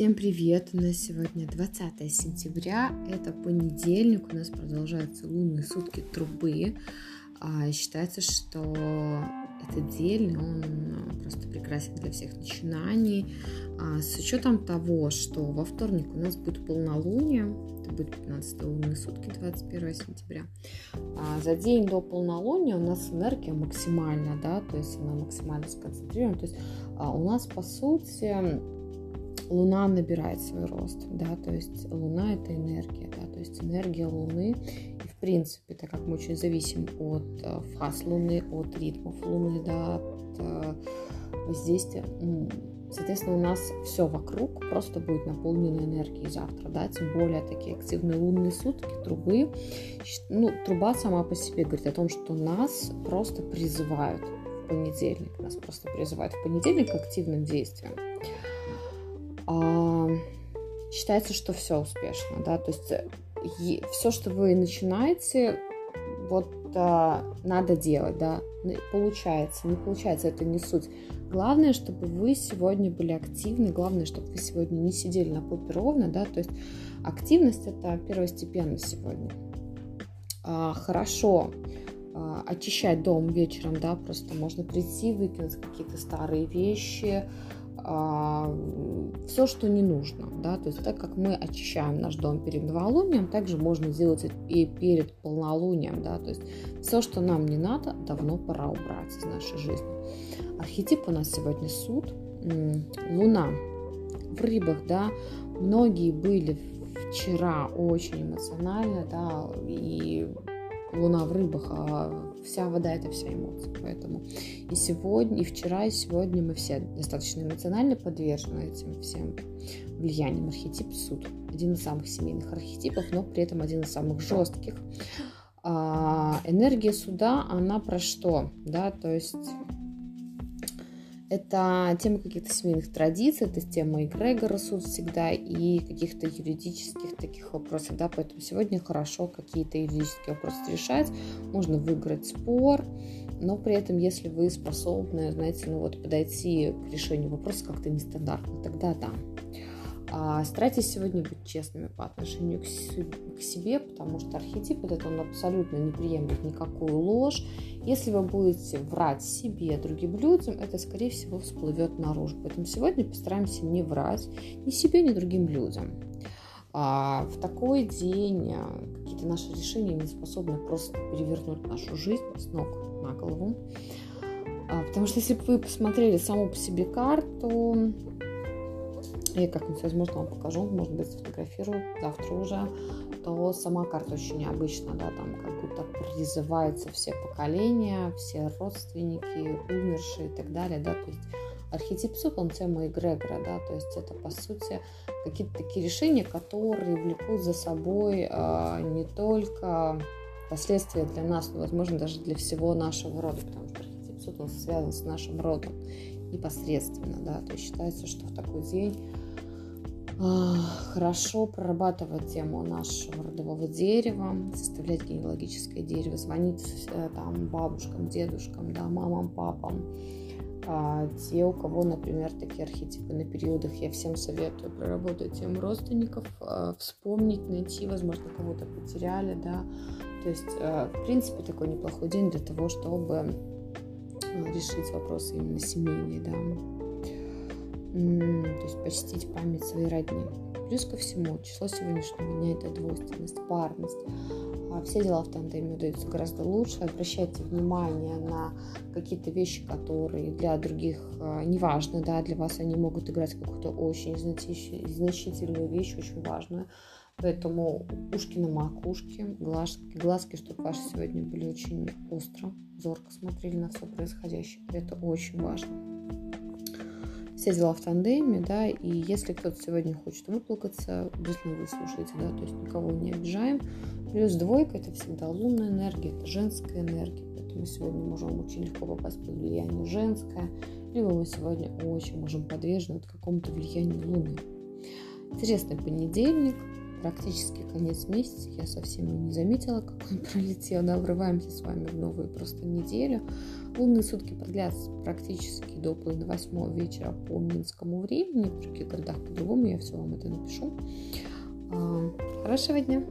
Всем привет! У нас сегодня 20 сентября, это понедельник, у нас продолжаются лунные сутки трубы. А, считается, что этот день, он просто прекрасен для всех начинаний. А, с учетом того, что во вторник у нас будет полнолуние, это будет 15 лунные сутки, 21 сентября. А, за день до полнолуния у нас энергия максимальна, да, то есть она максимально сконцентрирована. То есть у нас, по сути, Луна набирает свой рост, да, то есть Луна это энергия, да, то есть энергия Луны, и в принципе, так как мы очень зависим от э, фаз Луны, от ритмов Луны, да, от э, воздействия, соответственно, у нас все вокруг просто будет наполнено энергией завтра, да, тем более такие активные лунные сутки, трубы, ну, труба сама по себе говорит о том, что нас просто призывают в понедельник, нас просто призывают в понедельник к активным действиям считается, что все успешно, да, то есть все, что вы начинаете, вот а, надо делать, да, получается, не получается, это не суть. Главное, чтобы вы сегодня были активны, главное, чтобы вы сегодня не сидели на попе ровно, да, то есть активность это первостепенно сегодня. А, хорошо а, очищать дом вечером, да, просто можно прийти, выкинуть какие-то старые вещи, а, все, что не нужно. Да? То есть так как мы очищаем наш дом перед новолунием, также можно сделать и перед полнолунием. Да? То есть все, что нам не надо, давно пора убрать из нашей жизни. Архетип у нас сегодня суд, луна в рыбах, да, многие были вчера очень эмоционально, да, и луна в рыбах, а вся вода это вся эмоция. Поэтому и сегодня, и вчера, и сегодня мы все достаточно эмоционально подвержены этим всем влиянием. Архетип суд. Один из самых семейных архетипов, но при этом один из самых жестких. А, энергия суда, она про что? Да, то есть это тема каких-то семейных традиций, это тема эгрегора суд всегда и каких-то юридических таких вопросов, да, поэтому сегодня хорошо какие-то юридические вопросы решать, можно выиграть спор, но при этом, если вы способны, знаете, ну вот подойти к решению вопроса как-то нестандартно, тогда да. А, старайтесь сегодня быть честными по отношению к, к себе, потому что архетип этот он абсолютно не приемлет никакую ложь. Если вы будете врать себе, другим людям, это, скорее всего, всплывет наружу. Поэтому сегодня постараемся не врать ни себе, ни другим людям. А в такой день а, какие-то наши решения не способны просто перевернуть нашу жизнь с ног на голову. А, потому что если бы вы посмотрели саму по себе карту, я как-нибудь, возможно, вам покажу, может быть, сфотографирую завтра уже, то сама карта очень необычна, да, там как будто призываются все поколения, все родственники, умершие и так далее, да, то есть архетип суд, он тема эгрегора, да, то есть это, по сути, какие-то такие решения, которые влекут за собой э, не только последствия для нас, но, возможно, даже для всего нашего рода, потому что архетип суд, он связан с нашим родом непосредственно, да, то есть считается, что в такой день хорошо прорабатывать тему нашего родового дерева, составлять генеалогическое дерево, звонить э, там бабушкам, дедушкам, да, мамам, папам. А те, у кого, например, такие архетипы на периодах, я всем советую проработать тему родственников, а, вспомнить, найти, возможно, кого-то потеряли, да. То есть, э, в принципе, такой неплохой день для того, чтобы решить вопросы именно семейные, да то есть почтить память своей родни. Плюс ко всему, число сегодняшнего дня – это двойственность, парность. А все дела в тандеме удаются гораздо лучше. Обращайте внимание на какие-то вещи, которые для других а, не важны, да, для вас они могут играть какую-то очень значительную вещь, очень важную. Поэтому ушки на макушке, глазки, глазки, чтобы ваши сегодня были очень остро, зорко смотрели на все происходящее. Это очень важно все дела в тандеме, да, и если кто-то сегодня хочет выплакаться, обязательно вы слушаете, да, то есть никого не обижаем. Плюс двойка – это всегда лунная энергия, это женская энергия, поэтому сегодня можем очень легко попасть под влияние женское, либо мы сегодня очень можем подвержены какому-то влиянию Луны. Интересный понедельник, практически конец месяца, я совсем и не заметила, как он пролетел, да, врываемся с вами в новую просто неделю. Лунные сутки продлятся практически до половины восьмого вечера по минскому времени, в других городах по-другому, я все вам это напишу. А, хорошего дня!